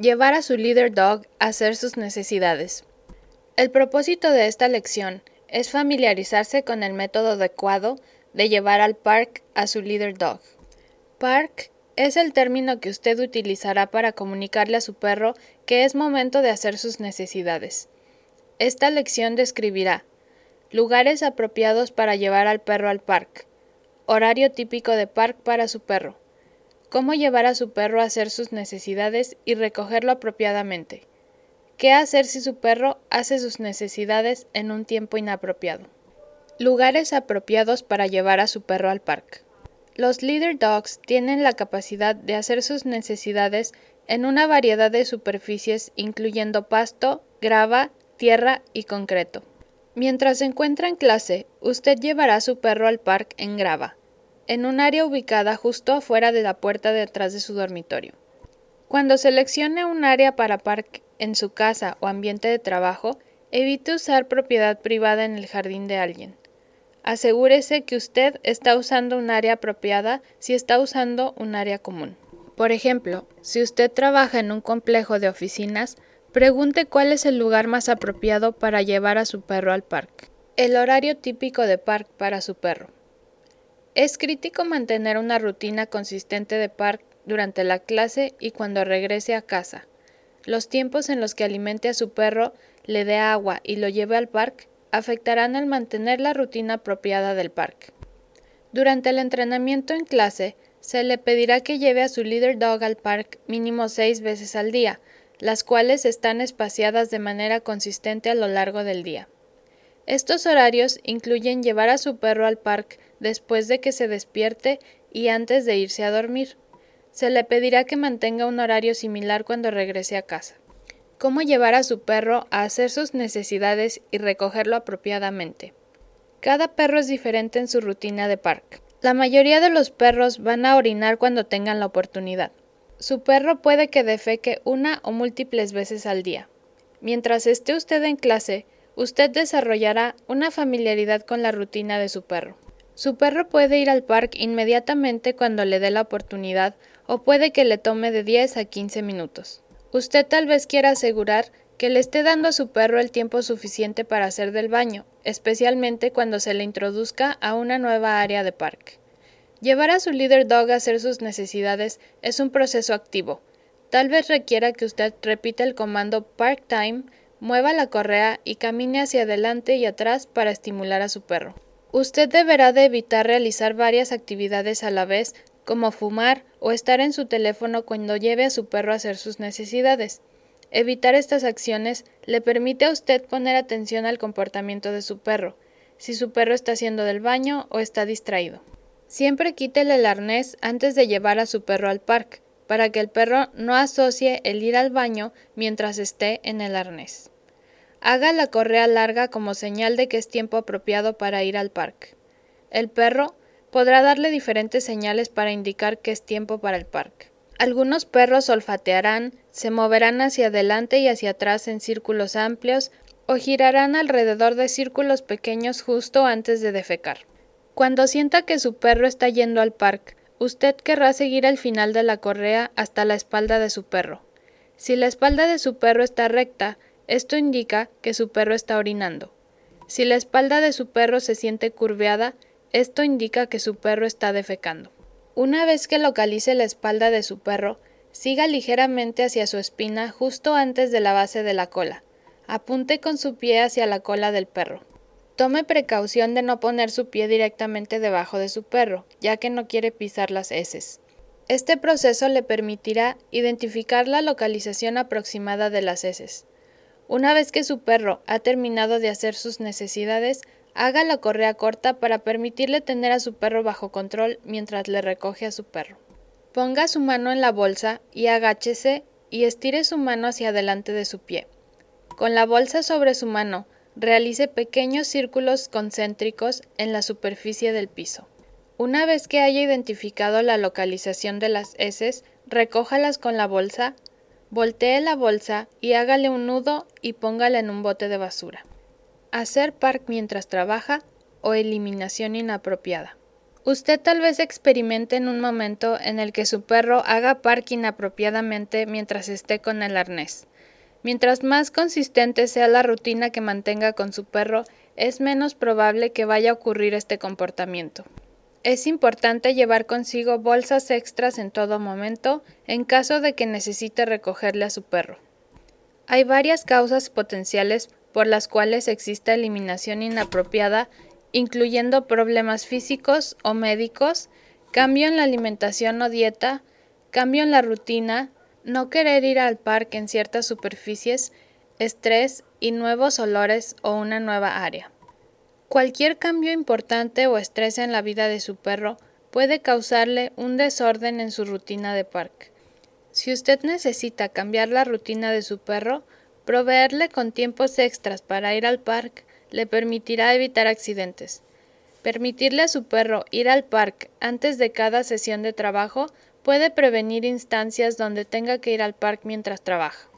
Llevar a su leader dog a hacer sus necesidades. El propósito de esta lección es familiarizarse con el método adecuado de llevar al park a su leader dog. Park es el término que usted utilizará para comunicarle a su perro que es momento de hacer sus necesidades. Esta lección describirá lugares apropiados para llevar al perro al parque, horario típico de park para su perro, cómo llevar a su perro a hacer sus necesidades y recogerlo apropiadamente, qué hacer si su perro hace sus necesidades en un tiempo inapropiado. Lugares apropiados para llevar a su perro al parque. Los leader dogs tienen la capacidad de hacer sus necesidades en una variedad de superficies incluyendo pasto, grava, tierra y concreto. Mientras se encuentra en clase, usted llevará a su perro al parque en grava, en un área ubicada justo afuera de la puerta de atrás de su dormitorio. Cuando seleccione un área para parque en su casa o ambiente de trabajo, evite usar propiedad privada en el jardín de alguien. Asegúrese que usted está usando un área apropiada si está usando un área común. Por ejemplo, si usted trabaja en un complejo de oficinas, pregunte cuál es el lugar más apropiado para llevar a su perro al parque. El horario típico de parque para su perro. Es crítico mantener una rutina consistente de parque durante la clase y cuando regrese a casa. Los tiempos en los que alimente a su perro, le dé agua y lo lleve al parque afectarán al mantener la rutina apropiada del parque. Durante el entrenamiento en clase, se le pedirá que lleve a su leader dog al parque mínimo seis veces al día, las cuales están espaciadas de manera consistente a lo largo del día. Estos horarios incluyen llevar a su perro al parque después de que se despierte y antes de irse a dormir. Se le pedirá que mantenga un horario similar cuando regrese a casa cómo llevar a su perro a hacer sus necesidades y recogerlo apropiadamente. Cada perro es diferente en su rutina de parque. La mayoría de los perros van a orinar cuando tengan la oportunidad. Su perro puede que defeque una o múltiples veces al día. Mientras esté usted en clase, usted desarrollará una familiaridad con la rutina de su perro. Su perro puede ir al parque inmediatamente cuando le dé la oportunidad o puede que le tome de 10 a 15 minutos. Usted tal vez quiera asegurar que le esté dando a su perro el tiempo suficiente para hacer del baño, especialmente cuando se le introduzca a una nueva área de parque. Llevar a su leader dog a hacer sus necesidades es un proceso activo. Tal vez requiera que usted repita el comando Park Time, mueva la correa y camine hacia adelante y atrás para estimular a su perro. Usted deberá de evitar realizar varias actividades a la vez como fumar o estar en su teléfono cuando lleve a su perro a hacer sus necesidades. Evitar estas acciones le permite a usted poner atención al comportamiento de su perro, si su perro está haciendo del baño o está distraído. Siempre quítele el arnés antes de llevar a su perro al parque, para que el perro no asocie el ir al baño mientras esté en el arnés. Haga la correa larga como señal de que es tiempo apropiado para ir al parque. El perro podrá darle diferentes señales para indicar que es tiempo para el parque. Algunos perros olfatearán, se moverán hacia adelante y hacia atrás en círculos amplios o girarán alrededor de círculos pequeños justo antes de defecar. Cuando sienta que su perro está yendo al parque, usted querrá seguir el final de la correa hasta la espalda de su perro. Si la espalda de su perro está recta, esto indica que su perro está orinando. Si la espalda de su perro se siente curveada, esto indica que su perro está defecando. Una vez que localice la espalda de su perro, siga ligeramente hacia su espina justo antes de la base de la cola. Apunte con su pie hacia la cola del perro. Tome precaución de no poner su pie directamente debajo de su perro, ya que no quiere pisar las heces. Este proceso le permitirá identificar la localización aproximada de las heces. Una vez que su perro ha terminado de hacer sus necesidades, Haga la correa corta para permitirle tener a su perro bajo control mientras le recoge a su perro. Ponga su mano en la bolsa y agáchese y estire su mano hacia adelante de su pie. Con la bolsa sobre su mano, realice pequeños círculos concéntricos en la superficie del piso. Una vez que haya identificado la localización de las heces, recójalas con la bolsa, voltee la bolsa y hágale un nudo y póngala en un bote de basura hacer park mientras trabaja o eliminación inapropiada. Usted tal vez experimente en un momento en el que su perro haga parking apropiadamente mientras esté con el arnés. Mientras más consistente sea la rutina que mantenga con su perro, es menos probable que vaya a ocurrir este comportamiento. Es importante llevar consigo bolsas extras en todo momento en caso de que necesite recogerle a su perro. Hay varias causas potenciales por las cuales existe eliminación inapropiada incluyendo problemas físicos o médicos, cambio en la alimentación o dieta, cambio en la rutina, no querer ir al parque en ciertas superficies, estrés y nuevos olores o una nueva área. Cualquier cambio importante o estrés en la vida de su perro puede causarle un desorden en su rutina de parque. Si usted necesita cambiar la rutina de su perro, proveerle con tiempos extras para ir al parque le permitirá evitar accidentes. Permitirle a su perro ir al parque antes de cada sesión de trabajo puede prevenir instancias donde tenga que ir al parque mientras trabaja.